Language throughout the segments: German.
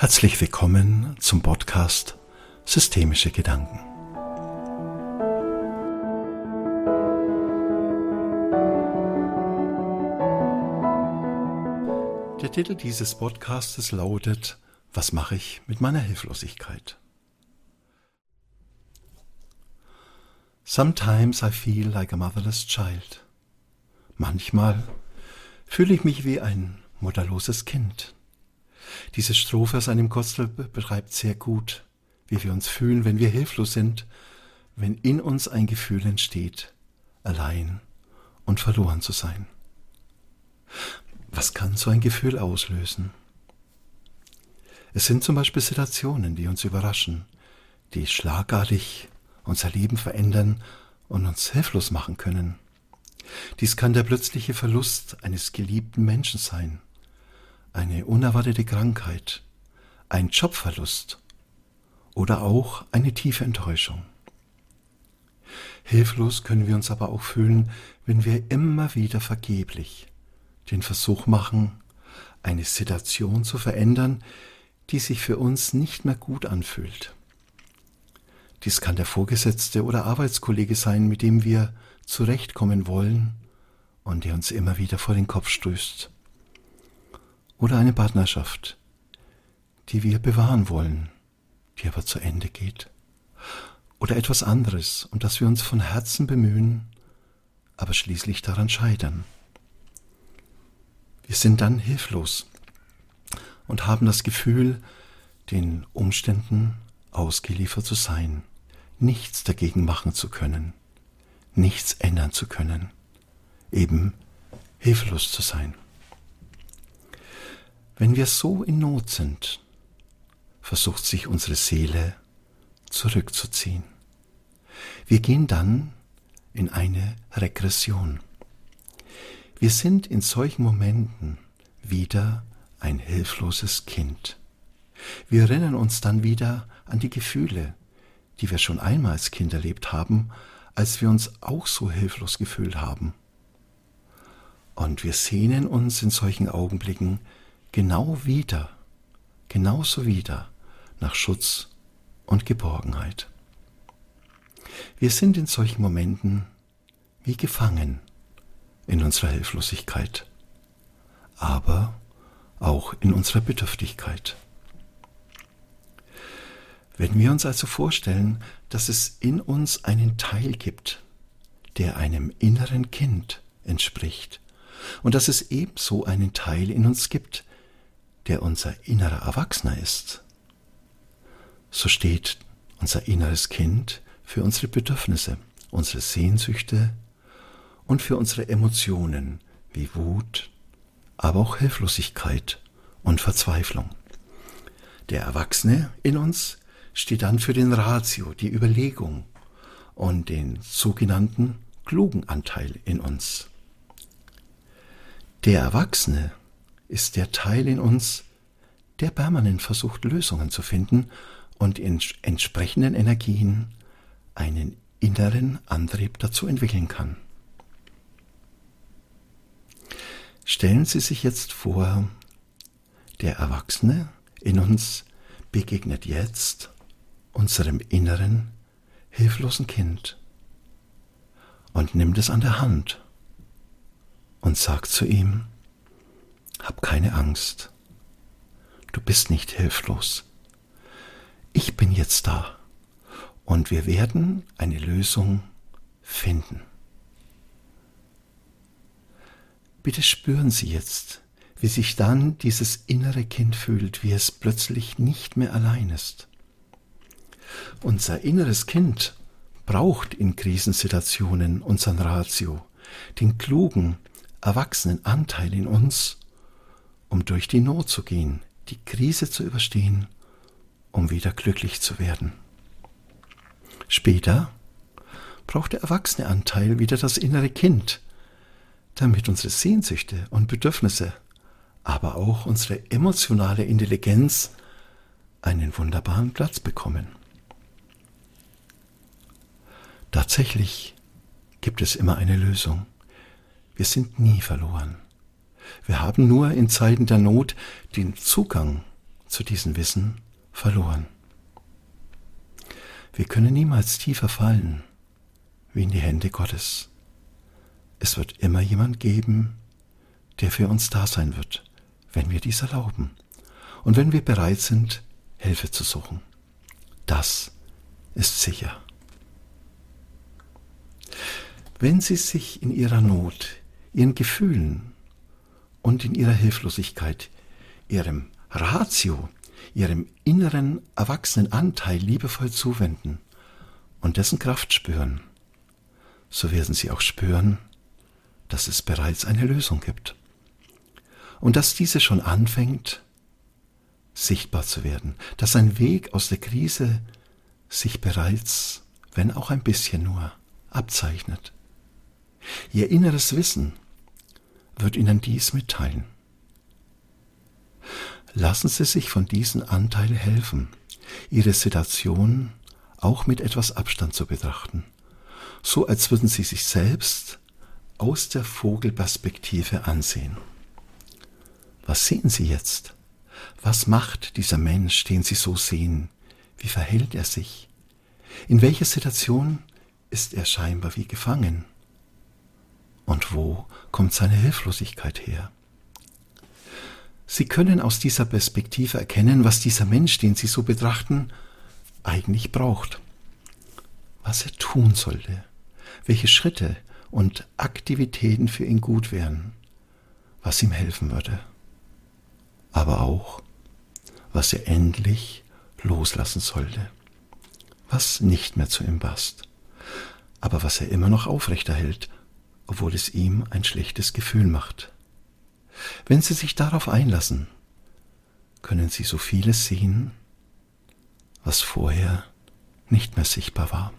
Herzlich willkommen zum Podcast Systemische Gedanken. Der Titel dieses Podcastes lautet Was mache ich mit meiner Hilflosigkeit? Sometimes I feel like a motherless child. Manchmal fühle ich mich wie ein mutterloses Kind. Diese Strophe aus einem Kostel beschreibt sehr gut, wie wir uns fühlen, wenn wir hilflos sind, wenn in uns ein Gefühl entsteht, allein und verloren zu sein. Was kann so ein Gefühl auslösen? Es sind zum Beispiel Situationen, die uns überraschen, die schlagartig unser Leben verändern und uns hilflos machen können. Dies kann der plötzliche Verlust eines geliebten Menschen sein, eine unerwartete Krankheit, ein Jobverlust oder auch eine tiefe Enttäuschung. Hilflos können wir uns aber auch fühlen, wenn wir immer wieder vergeblich den Versuch machen, eine Situation zu verändern, die sich für uns nicht mehr gut anfühlt. Dies kann der Vorgesetzte oder Arbeitskollege sein, mit dem wir zurechtkommen wollen und der uns immer wieder vor den Kopf stößt. Oder eine Partnerschaft, die wir bewahren wollen, die aber zu Ende geht. Oder etwas anderes, um das wir uns von Herzen bemühen, aber schließlich daran scheitern. Wir sind dann hilflos und haben das Gefühl, den Umständen ausgeliefert zu sein, nichts dagegen machen zu können, nichts ändern zu können, eben hilflos zu sein. Wenn wir so in Not sind, versucht sich unsere Seele zurückzuziehen. Wir gehen dann in eine Regression. Wir sind in solchen Momenten wieder ein hilfloses Kind. Wir erinnern uns dann wieder an die Gefühle, die wir schon einmal als Kind erlebt haben, als wir uns auch so hilflos gefühlt haben. Und wir sehnen uns in solchen Augenblicken genau wieder, genauso wieder nach Schutz und Geborgenheit. Wir sind in solchen Momenten wie gefangen in unserer Hilflosigkeit, aber auch in unserer Bedürftigkeit. Wenn wir uns also vorstellen, dass es in uns einen Teil gibt, der einem inneren Kind entspricht, und dass es ebenso einen Teil in uns gibt, der unser innerer Erwachsener ist, so steht unser inneres Kind für unsere Bedürfnisse, unsere Sehnsüchte, und für unsere Emotionen wie Wut, aber auch Hilflosigkeit und Verzweiflung. Der Erwachsene in uns steht dann für den Ratio, die Überlegung und den sogenannten klugen Anteil in uns. Der Erwachsene ist der Teil in uns, der permanent versucht, Lösungen zu finden und in entsprechenden Energien einen inneren Antrieb dazu entwickeln kann. Stellen Sie sich jetzt vor, der Erwachsene in uns begegnet jetzt unserem inneren, hilflosen Kind und nimmt es an der Hand und sagt zu ihm, hab keine Angst, du bist nicht hilflos, ich bin jetzt da und wir werden eine Lösung finden. Bitte spüren Sie jetzt, wie sich dann dieses innere Kind fühlt, wie es plötzlich nicht mehr allein ist. Unser inneres Kind braucht in Krisensituationen unseren Ratio, den klugen, erwachsenen Anteil in uns, um durch die Not zu gehen, die Krise zu überstehen, um wieder glücklich zu werden. Später braucht der erwachsene Anteil wieder das innere Kind, damit unsere Sehnsüchte und Bedürfnisse, aber auch unsere emotionale Intelligenz einen wunderbaren Platz bekommen. Tatsächlich gibt es immer eine Lösung. Wir sind nie verloren. Wir haben nur in Zeiten der Not den Zugang zu diesem Wissen verloren. Wir können niemals tiefer fallen wie in die Hände Gottes. Es wird immer jemand geben, der für uns da sein wird, wenn wir dies erlauben und wenn wir bereit sind, Hilfe zu suchen. Das ist sicher. Wenn Sie sich in Ihrer Not, Ihren Gefühlen und in Ihrer Hilflosigkeit, Ihrem Ratio, Ihrem inneren erwachsenen Anteil liebevoll zuwenden und dessen Kraft spüren, so werden Sie auch spüren, dass es bereits eine Lösung gibt und dass diese schon anfängt, sichtbar zu werden, dass ein Weg aus der Krise sich bereits, wenn auch ein bisschen nur, abzeichnet. Ihr inneres Wissen wird Ihnen dies mitteilen. Lassen Sie sich von diesem Anteil helfen, Ihre Situation auch mit etwas Abstand zu betrachten, so als würden Sie sich selbst aus der Vogelperspektive ansehen. Was sehen Sie jetzt? Was macht dieser Mensch, den Sie so sehen? Wie verhält er sich? In welcher Situation ist er scheinbar wie gefangen? Und wo kommt seine Hilflosigkeit her? Sie können aus dieser Perspektive erkennen, was dieser Mensch, den Sie so betrachten, eigentlich braucht. Was er tun sollte, welche Schritte und Aktivitäten für ihn gut wären, was ihm helfen würde. Aber auch, was er endlich loslassen sollte, was nicht mehr zu ihm passt, aber was er immer noch aufrechterhält, obwohl es ihm ein schlechtes Gefühl macht. Wenn Sie sich darauf einlassen, können Sie so vieles sehen, was vorher nicht mehr sichtbar war.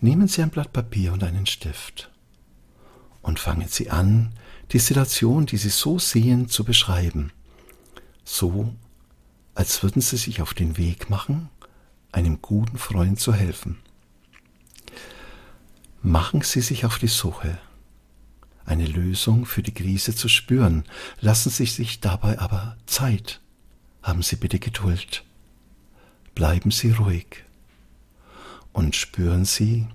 Nehmen Sie ein Blatt Papier und einen Stift und fangen Sie an, die Situation, die Sie so sehen, zu beschreiben, so als würden Sie sich auf den Weg machen, einem guten Freund zu helfen. Machen Sie sich auf die Suche, eine Lösung für die Krise zu spüren. Lassen Sie sich dabei aber Zeit. Haben Sie bitte Geduld. Bleiben Sie ruhig und spüren Sie,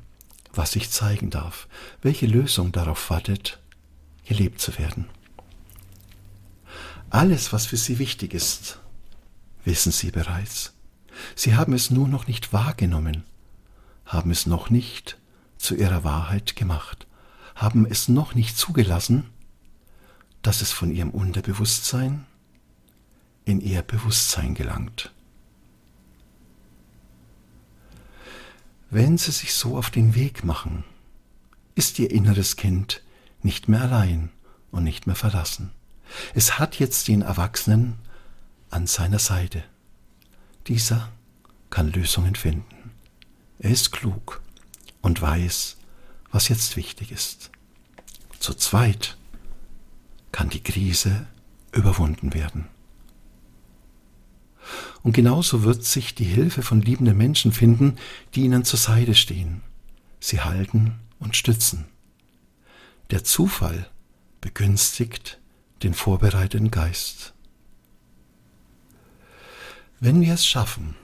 was sich zeigen darf, welche Lösung darauf wartet, gelebt zu werden. Alles, was für Sie wichtig ist, wissen Sie bereits. Sie haben es nur noch nicht wahrgenommen, haben es noch nicht zu Ihrer Wahrheit gemacht, haben es noch nicht zugelassen, dass es von Ihrem Unterbewusstsein in Ihr Bewusstsein gelangt. Wenn sie sich so auf den Weg machen, ist ihr inneres Kind nicht mehr allein und nicht mehr verlassen. Es hat jetzt den Erwachsenen an seiner Seite. Dieser kann Lösungen finden. Er ist klug und weiß, was jetzt wichtig ist. Zu zweit kann die Krise überwunden werden. Und genauso wird sich die Hilfe von liebenden Menschen finden, die ihnen zur Seite stehen, sie halten und stützen. Der Zufall begünstigt den vorbereiteten Geist. Wenn wir es schaffen,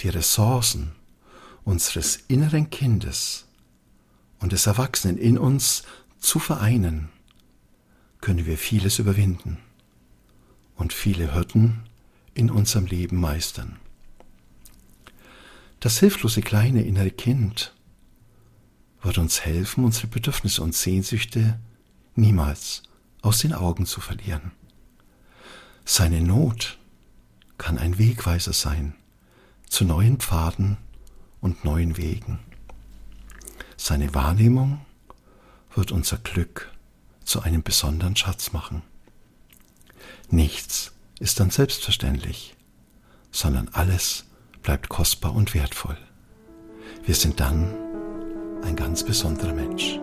die Ressourcen unseres inneren Kindes und des Erwachsenen in uns zu vereinen, können wir vieles überwinden und viele Hürden in unserem Leben meistern. Das hilflose kleine innere Kind wird uns helfen, unsere Bedürfnisse und Sehnsüchte niemals aus den Augen zu verlieren. Seine Not kann ein Wegweiser sein zu neuen Pfaden und neuen Wegen. Seine Wahrnehmung wird unser Glück zu einem besonderen Schatz machen. Nichts ist dann selbstverständlich, sondern alles bleibt kostbar und wertvoll. Wir sind dann ein ganz besonderer Mensch.